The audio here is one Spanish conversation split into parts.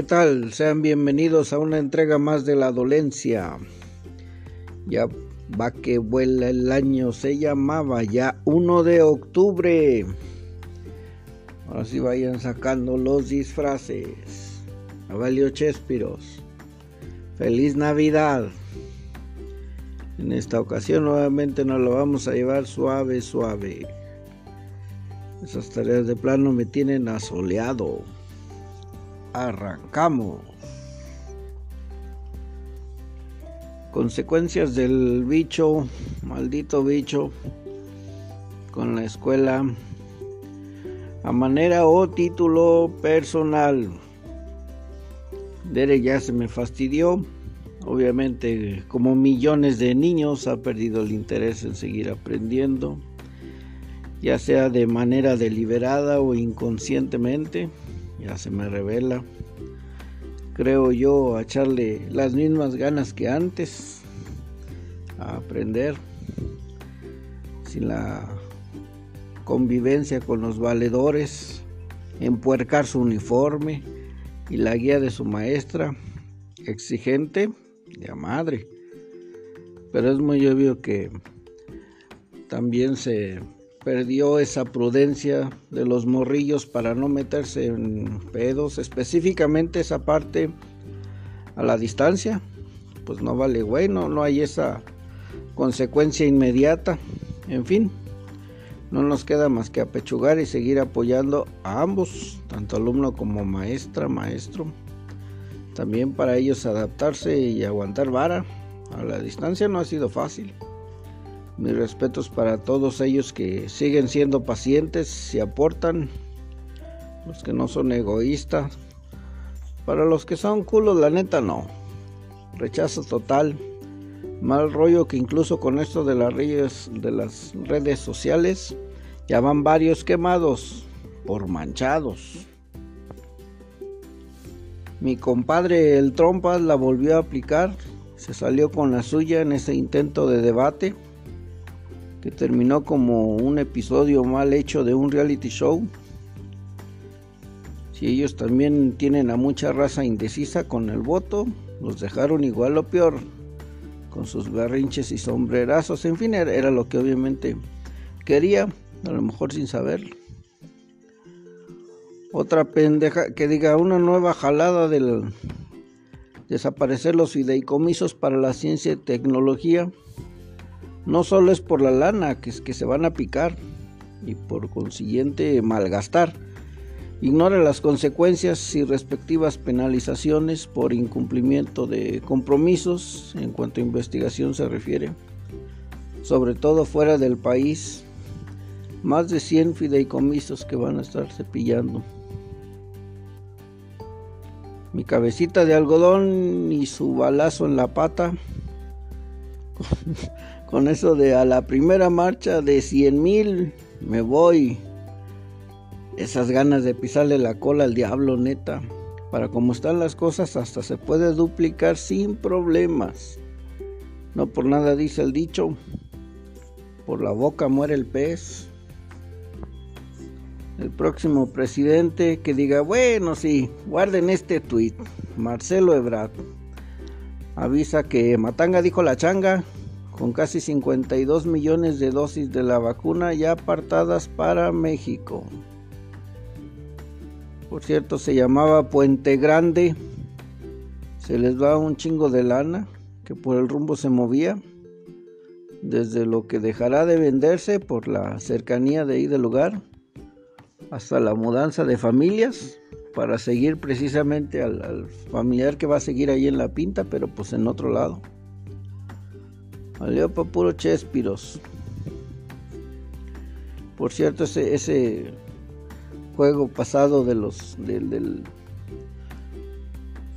¿qué tal? Sean bienvenidos a una entrega más de la dolencia. Ya va que vuela el año, se llamaba ya 1 de octubre. Ahora sí vayan sacando los disfraces. Avalio Chespiros. Feliz Navidad. En esta ocasión nuevamente nos lo vamos a llevar suave, suave. Esas tareas de plano me tienen asoleado. Arrancamos. Consecuencias del bicho, maldito bicho, con la escuela a manera o título personal. Dere ya se me fastidió. Obviamente, como millones de niños, ha perdido el interés en seguir aprendiendo, ya sea de manera deliberada o inconscientemente. Ya se me revela. Creo yo a echarle las mismas ganas que antes a aprender sin la convivencia con los valedores, empuercar su uniforme y la guía de su maestra, exigente de madre. Pero es muy obvio que también se perdió esa prudencia de los morrillos para no meterse en pedos, específicamente esa parte a la distancia, pues no vale bueno, no hay esa consecuencia inmediata, en fin, no nos queda más que apechugar y seguir apoyando a ambos, tanto alumno como maestra, maestro, también para ellos adaptarse y aguantar vara, a la distancia no ha sido fácil. Mis respetos para todos ellos que siguen siendo pacientes y aportan. Los que no son egoístas. Para los que son culos, la neta no. Rechazo total. Mal rollo que incluso con esto de las redes, de las redes sociales ya van varios quemados por manchados. Mi compadre el Trompas la volvió a aplicar. Se salió con la suya en ese intento de debate que terminó como un episodio mal hecho de un reality show. Si ellos también tienen a mucha raza indecisa con el voto, los dejaron igual o peor, con sus berrinches y sombrerazos, en fin, era, lo que obviamente quería, a lo mejor sin saber. Otra pendeja que diga una nueva jalada del desaparecer los fideicomisos para la ciencia y tecnología no solo es por la lana que, es que se van a picar y por consiguiente malgastar. Ignora las consecuencias y respectivas penalizaciones por incumplimiento de compromisos en cuanto a investigación se refiere, sobre todo fuera del país. Más de 100 fideicomisos que van a estar cepillando. Mi cabecita de algodón y su balazo en la pata con eso de a la primera marcha de 100 mil me voy. Esas ganas de pisarle la cola al diablo, neta. Para como están las cosas, hasta se puede duplicar sin problemas. No por nada dice el dicho, por la boca muere el pez. El próximo presidente que diga, bueno, sí, guarden este tuit. Marcelo Ebrard avisa que Matanga dijo la changa con casi 52 millones de dosis de la vacuna ya apartadas para México. Por cierto, se llamaba Puente Grande. Se les va un chingo de lana que por el rumbo se movía. Desde lo que dejará de venderse por la cercanía de ahí del lugar hasta la mudanza de familias para seguir precisamente al, al familiar que va a seguir ahí en la pinta, pero pues en otro lado. Valió para puro Chespiros. Por cierto, ese, ese juego pasado de los del,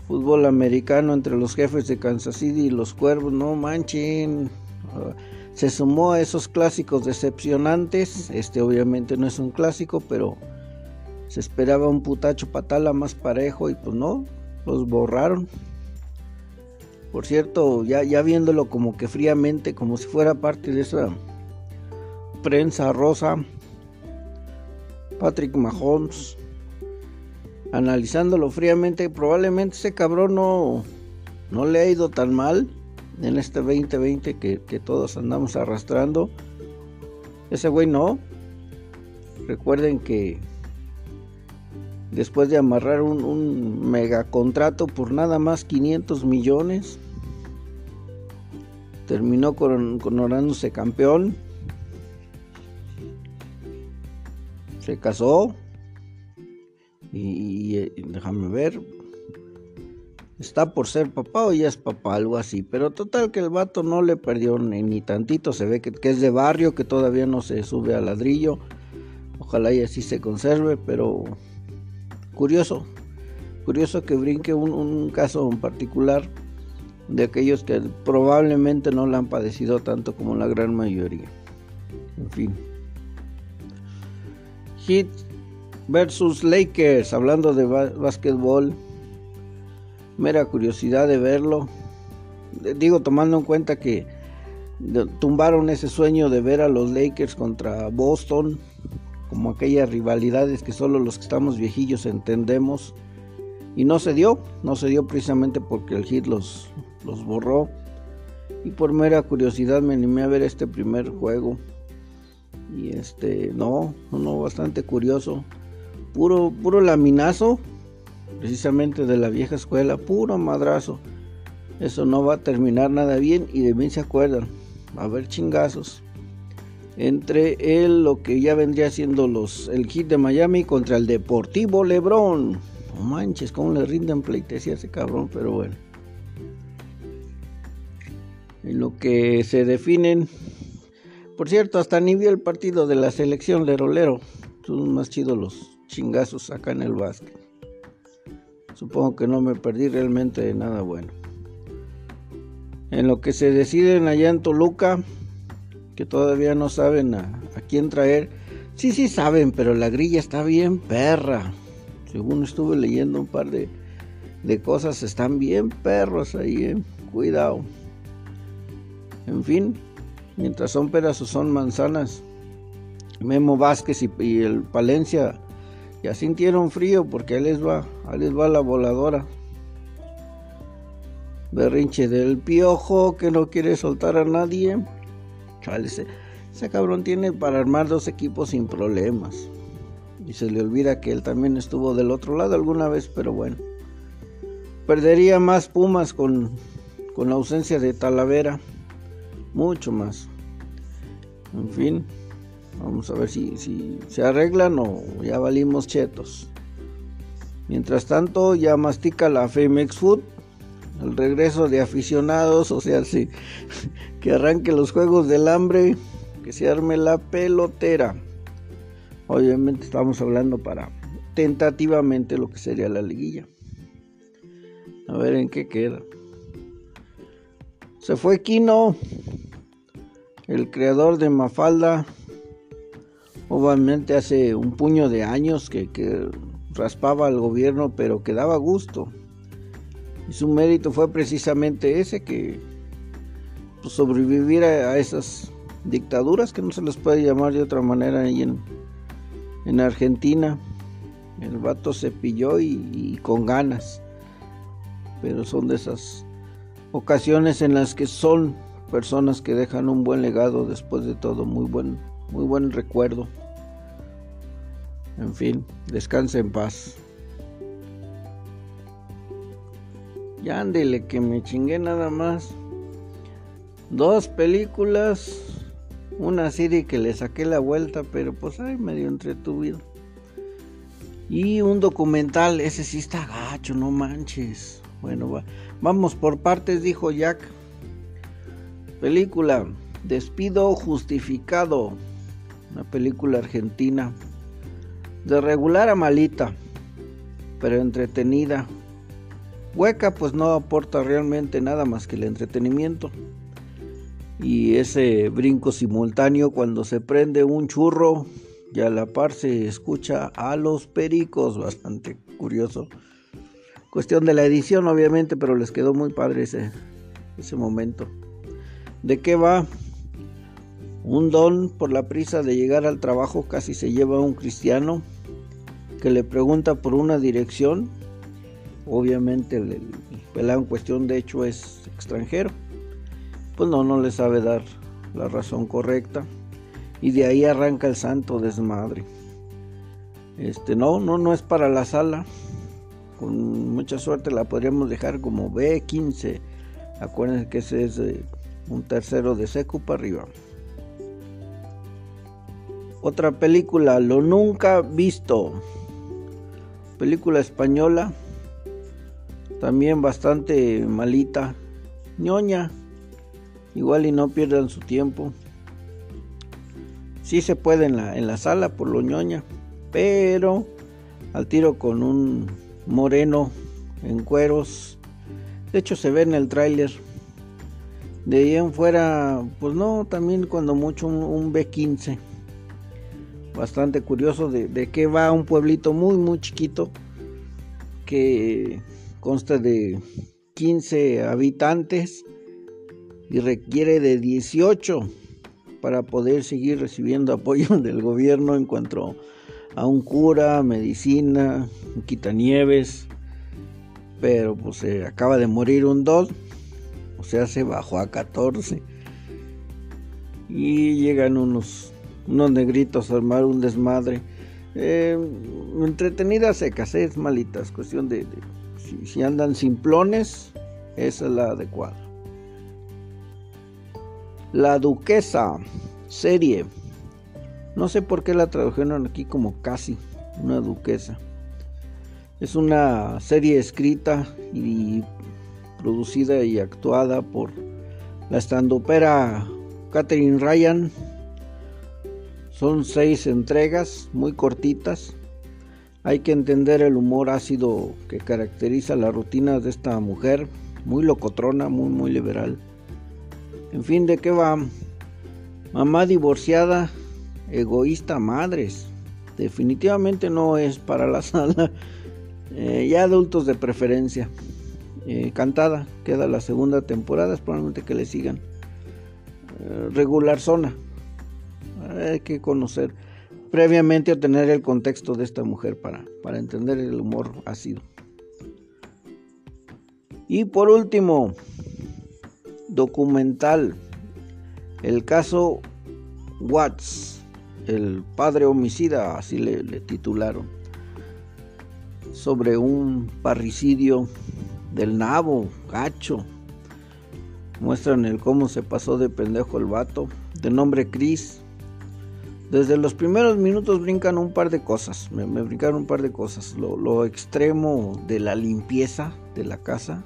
fútbol americano entre los jefes de Kansas City y los cuervos, no manchen. Ah, se sumó a esos clásicos decepcionantes. Este obviamente no es un clásico, pero se esperaba un putacho patala más parejo y pues no, los borraron. Por cierto, ya, viéndolo como que fríamente, como si fuera parte de esa prensa rosa, Patrick Mahomes analizándolo fríamente, probablemente ese cabrón no, no le ha ido tan mal en este 2020 que, que todos andamos arrastrando. Ese güey no. Recuerden que después de amarrar un, un mega contrato por nada más 500 millones, terminó coronándose campeón. Se casó. Y, déjame ver. Está por ser papá o ya es papá, algo así. Pero total que el vato no le perdió ni, tantito. Se ve que, es de barrio, que todavía no se sube al ladrillo. Ojalá y así se conserve, pero curioso. Curioso que brinque un, caso en particular de aquellos que probablemente no la han padecido tanto como la gran mayoría. En fin. Heat versus Lakers, hablando de básquetbol. Mera curiosidad de verlo. Digo, tomando en cuenta que tumbaron ese sueño de ver a los Lakers contra Boston, como aquellas rivalidades que solo los que estamos viejillos entendemos. Y no se dio, no se dio precisamente porque el Heat los, los borró. Y por mera curiosidad me animé a ver este primer juego. Y este, no, no, bastante curioso. Puro, puro laminazo, precisamente de la vieja escuela, puro madrazo. Eso no va a terminar nada bien y de mí se acuerdan. Va a haber chingazos. Entre él, lo que ya vendría siendo los, el hit de Miami contra el Deportivo Lebron. No manches, cómo le rinden pleitesía a ese cabrón, pero bueno en lo que se definen. Por cierto, hasta ni vi el partido de la selección lerolero. Son más chidos los chingazos acá en el básquet. Supongo que no me perdí realmente de nada bueno. En lo que se deciden allá en Toluca, que todavía no saben a, quién traer. Sí, sí saben, pero la grilla está bien perra. Según estuve leyendo un par de, de cosas, están bien perros ahí, eh. cuidado. En fin, mientras son peras o son manzanas, Memo Vázquez y, el Palencia ya sintieron frío porque ahí les va, ahí les va la voladora. Berrinche del piojo que no quiere soltar a nadie. Ese, cabrón tiene para armar dos equipos sin problemas. Y se le olvida que él también estuvo del otro lado alguna vez, pero bueno. Perdería más Pumas con, con la ausencia de Talavera mucho más. En fin, vamos a ver si, si se arreglan o ya valimos chetos. Mientras tanto, ya mastica la Femex Food, el regreso de aficionados, o sea, sí, que arranque los juegos del hambre, que se arme la pelotera. Obviamente estamos hablando para tentativamente lo que sería la liguilla. A ver en qué queda. Se fue Kino, el creador de Mafalda. Obviamente hace un puño de años que, raspaba al gobierno, pero que daba gusto. Y su mérito fue precisamente ese, que pues, sobrevivir a, esas dictaduras, que no se les puede llamar de otra manera ahí en, en Argentina. El vato se pilló y con ganas. Pero son de esas ocasiones en las que son personas que dejan un buen legado después de todo, muy buen, muy buen recuerdo. En fin, descanse en paz. Ya ándele que me chingué nada más. Dos películas, una serie que le saqué la vuelta, pero pues ay, medio entretuvido. Y un documental, ese sí está gacho, no manches. Bueno, va. Vamos por partes, dijo Jack. Película Despido Justificado. Una película argentina. De regular a malita, pero entretenida. Hueca pues no aporta realmente nada más que el entretenimiento. Y ese brinco simultáneo cuando se prende un churro y a la par se escucha a los pericos, bastante curioso. Cuestión de la edición, obviamente, pero les quedó muy padre ese, ese momento. ¿De qué va? Un don por la prisa de llegar al trabajo casi se lleva a un cristiano. que le pregunta por una dirección. Obviamente el, pelado en cuestión de hecho es extranjero. Pues no, no le sabe dar la razón correcta. Y de ahí arranca el santo desmadre. Este, no, no, no es para la sala. Con mucha suerte la podríamos dejar como B15. Acuérdense que ese es un tercero de seco para arriba. Otra película, Lo Nunca Visto. Película española. También bastante malita. ñoña. Igual y no pierdan su tiempo. Sí se puede en la, en la sala por lo ñoña. Pero al tiro con un moreno en cueros. De hecho se ve en el tráiler. De ahí en fuera, pues no, también cuando mucho un, B15. Bastante curioso de, de qué va un pueblito muy, muy chiquito que consta de 15 habitantes y requiere de 18 para poder seguir recibiendo apoyo del gobierno en cuanto a un cura, medicina, quitanieves, pero pues se acaba de morir un 2, o sea, se bajó a 14. Y llegan unos, unos negritos a armar un desmadre. Eh, entretenidas secas, es malitas, cuestión de, si, si andan simplones, esa es la adecuada. La Duquesa, serie. No sé por qué la tradujeron aquí como casi, una duquesa. Es una serie escrita y producida y actuada por la estandopera Catherine Ryan. Son seis entregas muy cortitas. Hay que entender el humor ácido que caracteriza la rutina de esta mujer, muy locotrona, muy muy liberal. En fin, ¿de qué va? Mamá divorciada egoísta madres. Definitivamente no es para la sala. Eh, ya adultos de preferencia. Eh, cantada, queda la segunda temporada, es probablemente que le sigan. Eh, regular zona. Hay que conocer previamente o tener el contexto de esta mujer para, para entender el humor ácido. Y por último, documental. El caso Watts el padre homicida, así le, titularon, sobre un parricidio del nabo, gacho. Muestran el cómo se pasó de pendejo el vato, de nombre Chris. Desde los primeros minutos brincan un par de cosas, me, brincaron un par de cosas. Lo, lo extremo de la limpieza de la casa,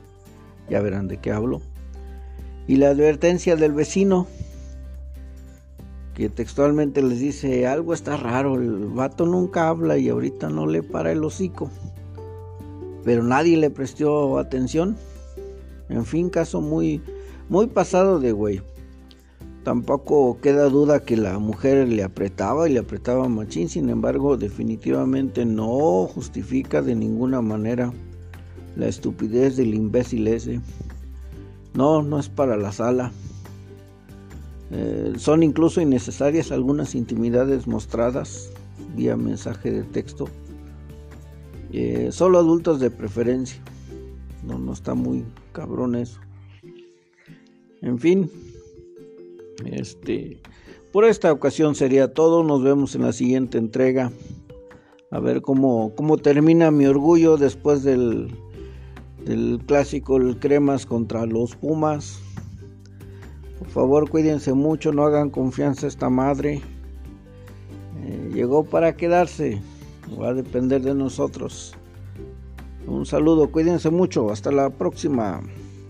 ya verán de qué hablo. Y la advertencia del vecino, que textualmente les dice, algo está raro, el vato nunca habla y ahorita no le para el hocico. Pero nadie le prestó atención. En fin, caso muy, muy pasado de güey. Tampoco queda duda que la mujer le apretaba y le apretaba machín, sin embargo, definitivamente no justifica de ninguna manera la estupidez del imbécil ese. No, no es para la sala. Eh, son incluso innecesarias algunas intimidades mostradas vía mensaje de texto. Eh, solo adultos de preferencia. No, no está muy cabrón eso. En fin, este, por esta ocasión sería todo. Nos vemos en la siguiente entrega. A ver cómo, cómo termina mi orgullo después del, del clásico el Cremas contra los Pumas. Por favor, cuídense mucho, no hagan confianza a esta madre. Eh, llegó para quedarse, va a depender de nosotros. Un saludo, cuídense mucho, hasta la próxima.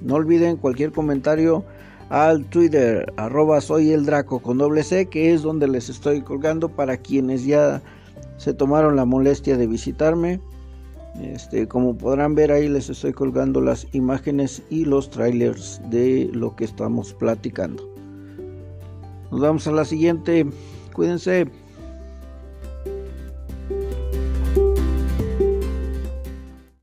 No olviden cualquier comentario al Twitter, arroba el Draco con doble C, que es donde les estoy colgando para quienes ya se tomaron la molestia de visitarme. Este, como podrán ver ahí les estoy colgando las imágenes y los trailers de lo que estamos platicando. Nos vemos a la siguiente. Cuídense.